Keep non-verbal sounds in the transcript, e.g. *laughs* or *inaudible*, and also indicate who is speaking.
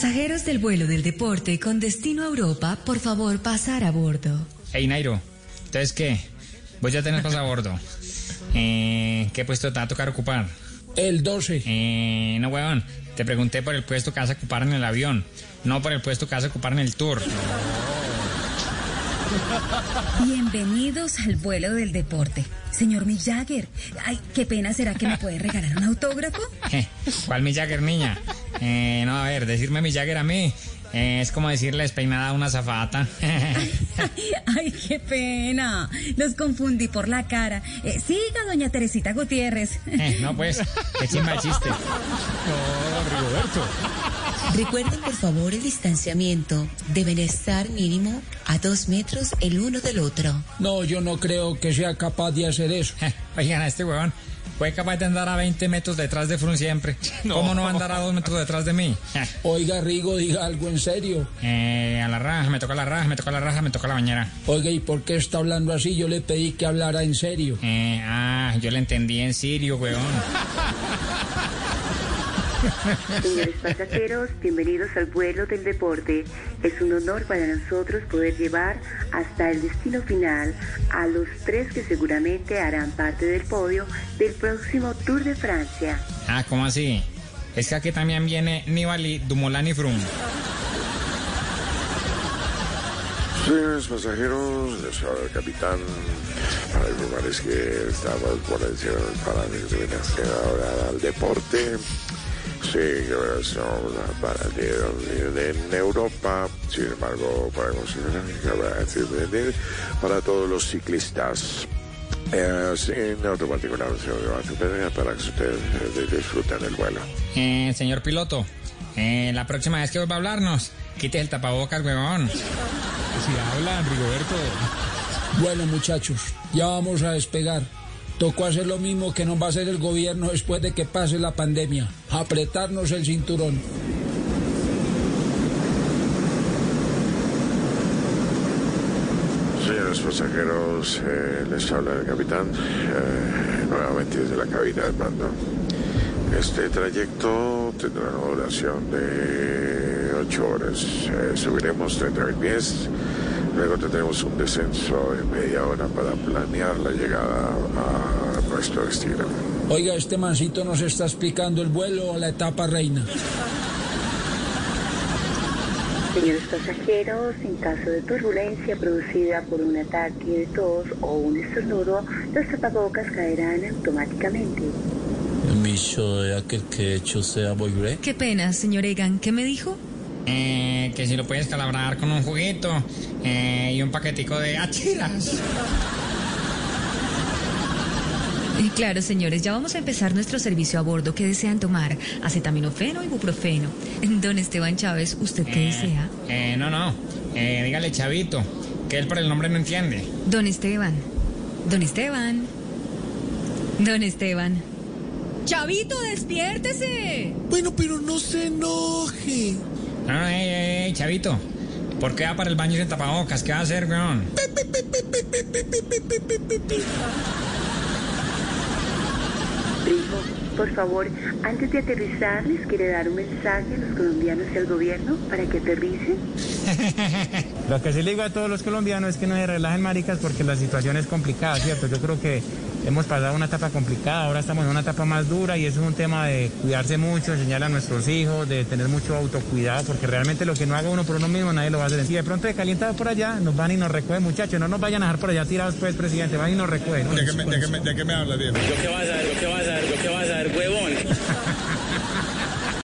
Speaker 1: Pasajeros del vuelo del deporte con destino a Europa, por favor pasar a bordo.
Speaker 2: Hey Nairo, entonces qué? Voy a tener pasabordo. Eh, ¿Qué puesto te va a tocar ocupar?
Speaker 3: El 12.
Speaker 2: Eh, no, huevón. Te pregunté por el puesto que vas a ocupar en el avión, no por el puesto que vas a ocupar en el tour.
Speaker 4: Bienvenidos al vuelo del deporte. Señor Mick Jagger, ay, qué pena, ¿será que me puede regalar un autógrafo? *laughs*
Speaker 2: ¿Cuál mi Jagger, niña? Eh, no, a ver, decirme mi Jagger a mí eh, es como decirle despeinada a una zafata. *laughs*
Speaker 4: Ay, qué pena. Los confundí por la cara. Eh, siga, doña Teresita Gutiérrez.
Speaker 2: Eh, no, pues, qué chimba el chiste.
Speaker 1: Recuerden por favor el distanciamiento. Deben estar mínimo a dos metros el uno del otro.
Speaker 3: No, yo no creo que sea capaz de hacer eso. *laughs*
Speaker 2: Oigan, a este huevón fue capaz de andar a 20 metros detrás de Frun siempre. *laughs* ¿Cómo no andar a dos metros detrás de mí? *laughs*
Speaker 3: Oiga, Rigo, diga algo en serio.
Speaker 2: eh, a la raja, me toca la raja, me toca la raja, me toca la bañera.
Speaker 3: Oiga, ¿y por qué está hablando así? Yo le pedí que hablara en serio.
Speaker 2: Eh, ah, yo le entendí en sirio, huevón. *laughs*
Speaker 5: Señores pasajeros, bienvenidos al vuelo del deporte. Es un honor para nosotros poder llevar hasta el destino final a los tres que seguramente harán parte del podio del próximo Tour de Francia.
Speaker 2: Ah, ¿cómo así? Es que aquí también viene Nibali, Dumoulin y Froome.
Speaker 6: Señores pasajeros, les habla el capitán para informarles que estamos por encima del parámetro ahora al deporte. Sí, para el en Europa, sin embargo, decir para todos los ciclistas. Eh, sin automático una versión de para que ustedes eh, disfruten el vuelo.
Speaker 2: Eh, señor piloto, eh, la próxima vez que vuelva a hablarnos, quite el tapabocas, huevón.
Speaker 7: Si hablan, Rigoberto.
Speaker 3: Bueno, muchachos, ya vamos a despegar. Tocó hacer lo mismo que nos va a hacer el gobierno después de que pase la pandemia. Apretarnos el cinturón.
Speaker 6: Señores pasajeros, eh, les habla el capitán, eh, nuevamente desde la cabina de mando. Este trayecto tendrá una duración de 8 horas. Eh, subiremos 30 pies, luego tendremos un descenso de media hora para planear la llegada a nuestro destino.
Speaker 3: Oiga, este mancito nos está explicando el vuelo a la etapa reina.
Speaker 5: Señores pasajeros, en caso de turbulencia producida por un ataque de tos o un estornudo, los tapabocas caerán automáticamente.
Speaker 8: Micho de aquel que hecho sea Boygre.
Speaker 1: Qué pena, señor Egan. ¿Qué me dijo?
Speaker 2: Eh, que si lo puedes calabrar con un juguito eh, y un paquetico de achiras.
Speaker 1: Eh, Claro, señores, ya vamos a empezar nuestro servicio a bordo. ¿Qué desean tomar? ¿Acetaminofeno o ibuprofeno? *laughs* Don Esteban Chávez, ¿usted qué desea?
Speaker 2: Eh, no, no. Eh, dígale chavito, que él por el nombre no entiende.
Speaker 1: Don Esteban. Don Esteban. Don Esteban. Chavito, despiértese.
Speaker 8: Bueno, pero no se enoje.
Speaker 2: No, no, ey, ey, ey, chavito. ¿Por qué va para el baño sin tapabocas? ¿Qué va a hacer, weón?
Speaker 5: Por favor, antes de aterrizar, les quiere dar un mensaje a los colombianos y al gobierno para que aterricen.
Speaker 9: Lo que sí le digo a todos los colombianos es que no se relajen maricas porque la situación es complicada, ¿cierto? Yo creo que hemos pasado una etapa complicada, ahora estamos en una etapa más dura y eso es un tema de cuidarse mucho, enseñar a nuestros hijos, de tener mucho autocuidado, porque realmente lo que no haga uno por uno mismo nadie lo va a hacer. Si de pronto se calienta por allá, nos van y nos recogen, muchachos, no nos vayan a dejar por allá tirados pues, presidente, van y nos recogen.
Speaker 7: ¿De qué me, de me- de qué me habla, Diego?
Speaker 8: ¿Yo qué vas a ver? ¿Yo qué vas a ver? ¿Yo qué vas a ver, huevo? *laughs*